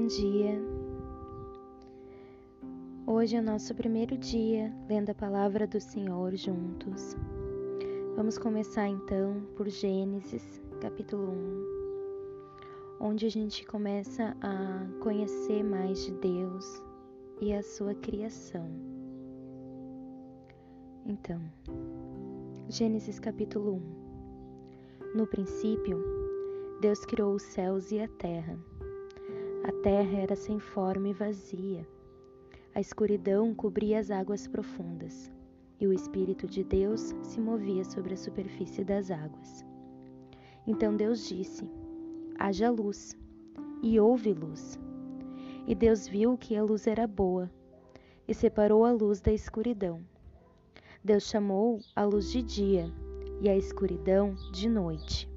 bom dia. Hoje é nosso primeiro dia lendo a palavra do Senhor juntos. Vamos começar então por Gênesis, capítulo 1, onde a gente começa a conhecer mais de Deus e a sua criação. Então, Gênesis capítulo 1. No princípio, Deus criou os céus e a terra. A terra era sem forma e vazia. A escuridão cobria as águas profundas, e o Espírito de Deus se movia sobre a superfície das águas. Então Deus disse: Haja luz, e houve luz. E Deus viu que a luz era boa, e separou a luz da escuridão. Deus chamou a luz de dia, e a escuridão de noite.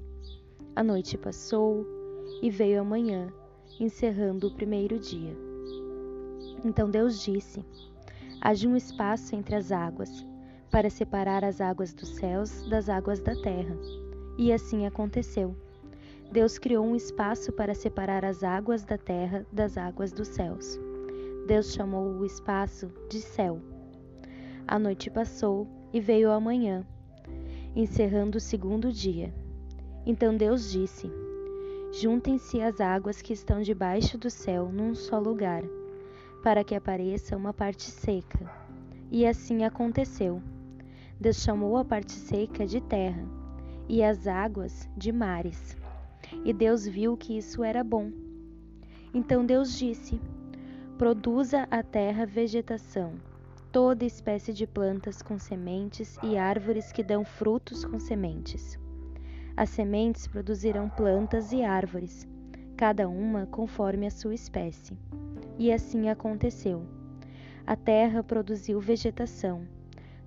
A noite passou, e veio a manhã encerrando o primeiro dia. Então Deus disse: Haja um espaço entre as águas, para separar as águas dos céus das águas da terra. E assim aconteceu. Deus criou um espaço para separar as águas da terra das águas dos céus. Deus chamou o espaço de céu. A noite passou e veio a manhã, encerrando o segundo dia. Então Deus disse: Juntem-se as águas que estão debaixo do céu num só lugar, para que apareça uma parte seca. E assim aconteceu. Deus chamou a parte seca de terra, e as águas de mares. E Deus viu que isso era bom. Então Deus disse: Produza a terra vegetação, toda espécie de plantas com sementes e árvores que dão frutos com sementes. As sementes produzirão plantas e árvores, cada uma conforme a sua espécie. E assim aconteceu. A terra produziu vegetação,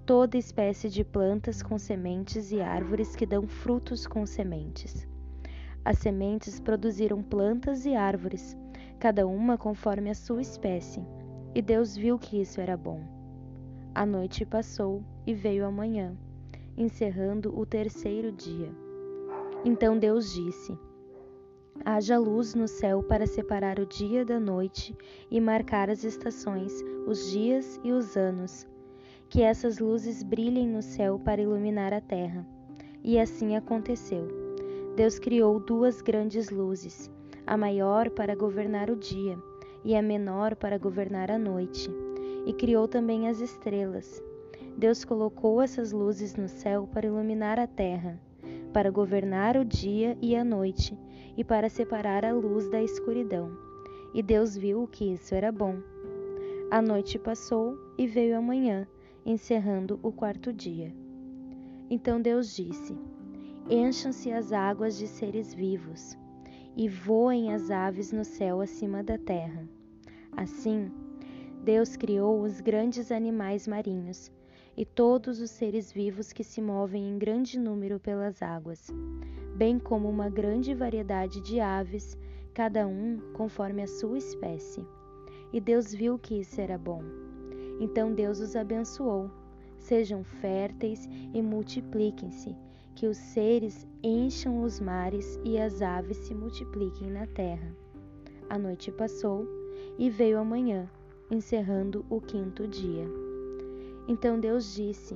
toda espécie de plantas com sementes e árvores que dão frutos com sementes. As sementes produziram plantas e árvores, cada uma conforme a sua espécie. E Deus viu que isso era bom. A noite passou e veio a manhã, encerrando o terceiro dia. Então Deus disse: Haja luz no céu para separar o dia da noite e marcar as estações, os dias e os anos. Que essas luzes brilhem no céu para iluminar a terra. E assim aconteceu. Deus criou duas grandes luzes, a maior para governar o dia e a menor para governar a noite. E criou também as estrelas. Deus colocou essas luzes no céu para iluminar a terra para governar o dia e a noite, e para separar a luz da escuridão. E Deus viu que isso era bom. A noite passou e veio a manhã, encerrando o quarto dia. Então Deus disse: Encham-se as águas de seres vivos, e voem as aves no céu acima da terra. Assim, Deus criou os grandes animais marinhos e todos os seres vivos que se movem em grande número pelas águas, bem como uma grande variedade de aves, cada um conforme a sua espécie. E Deus viu que isso era bom. Então Deus os abençoou. Sejam férteis e multipliquem-se, que os seres encham os mares e as aves se multipliquem na terra. A noite passou e veio a manhã, encerrando o quinto dia. Então Deus disse: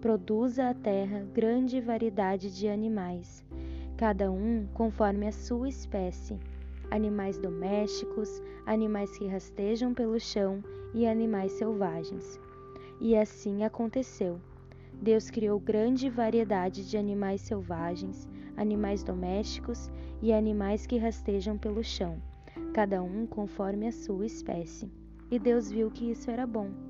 Produza a terra grande variedade de animais, cada um conforme a sua espécie, animais domésticos, animais que rastejam pelo chão e animais selvagens. E assim aconteceu. Deus criou grande variedade de animais selvagens, animais domésticos e animais que rastejam pelo chão, cada um conforme a sua espécie. E Deus viu que isso era bom.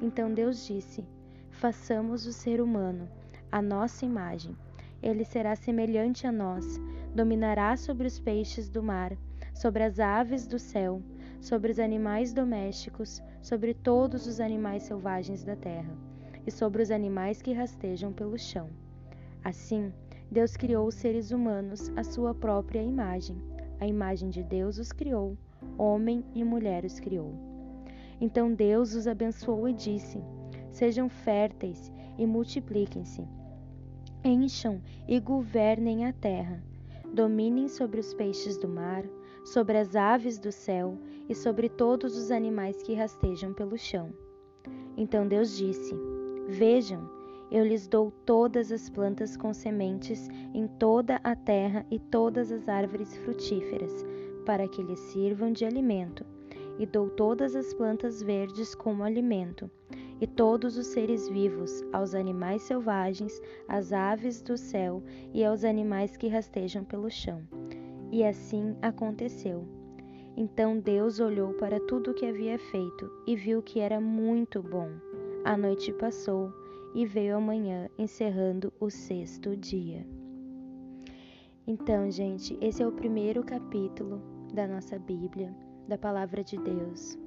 Então Deus disse: Façamos o ser humano, a nossa imagem. Ele será semelhante a nós, dominará sobre os peixes do mar, sobre as aves do céu, sobre os animais domésticos, sobre todos os animais selvagens da terra, e sobre os animais que rastejam pelo chão. Assim, Deus criou os seres humanos à sua própria imagem. A imagem de Deus os criou, homem e mulher os criou. Então Deus os abençoou e disse: Sejam férteis e multipliquem-se. Encham e governem a terra. Dominem sobre os peixes do mar, sobre as aves do céu e sobre todos os animais que rastejam pelo chão. Então Deus disse: Vejam, eu lhes dou todas as plantas com sementes em toda a terra e todas as árvores frutíferas, para que lhes sirvam de alimento, e dou todas as plantas verdes como alimento, e todos os seres vivos, aos animais selvagens, às aves do céu e aos animais que rastejam pelo chão. E assim aconteceu. Então Deus olhou para tudo o que havia feito e viu que era muito bom. A noite passou e veio a manhã, encerrando o sexto dia. Então, gente, esse é o primeiro capítulo da nossa Bíblia, da Palavra de Deus,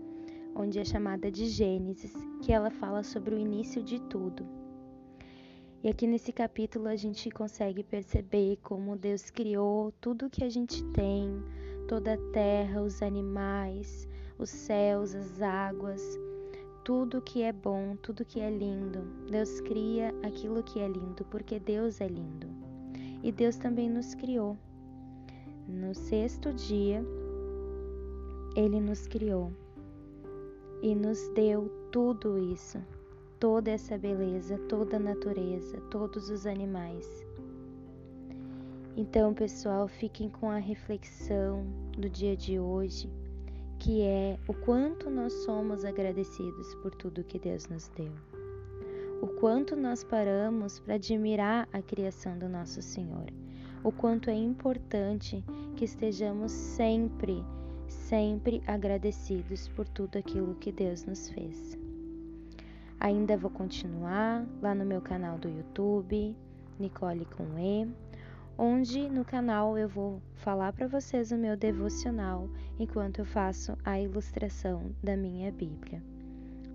onde é chamada de Gênesis, que ela fala sobre o início de tudo. E aqui nesse capítulo a gente consegue perceber como Deus criou tudo que a gente tem, toda a terra, os animais, os céus, as águas, tudo que é bom, tudo que é lindo. Deus cria aquilo que é lindo, porque Deus é lindo. E Deus também nos criou. No sexto dia, Ele nos criou e nos deu tudo isso, toda essa beleza, toda a natureza, todos os animais. Então, pessoal, fiquem com a reflexão do dia de hoje que é o quanto nós somos agradecidos por tudo que Deus nos deu. O quanto nós paramos para admirar a criação do nosso Senhor. O quanto é importante que estejamos sempre, sempre agradecidos por tudo aquilo que Deus nos fez. Ainda vou continuar lá no meu canal do YouTube, Nicole com E onde no canal eu vou falar para vocês o meu devocional enquanto eu faço a ilustração da minha Bíblia.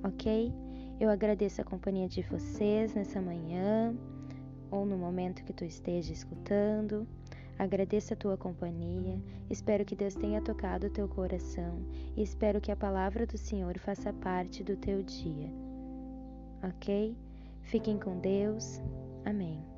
Ok? Eu agradeço a companhia de vocês nessa manhã ou no momento que tu esteja escutando. Agradeço a tua companhia. Espero que Deus tenha tocado o teu coração e espero que a palavra do Senhor faça parte do teu dia. Ok? Fiquem com Deus. Amém.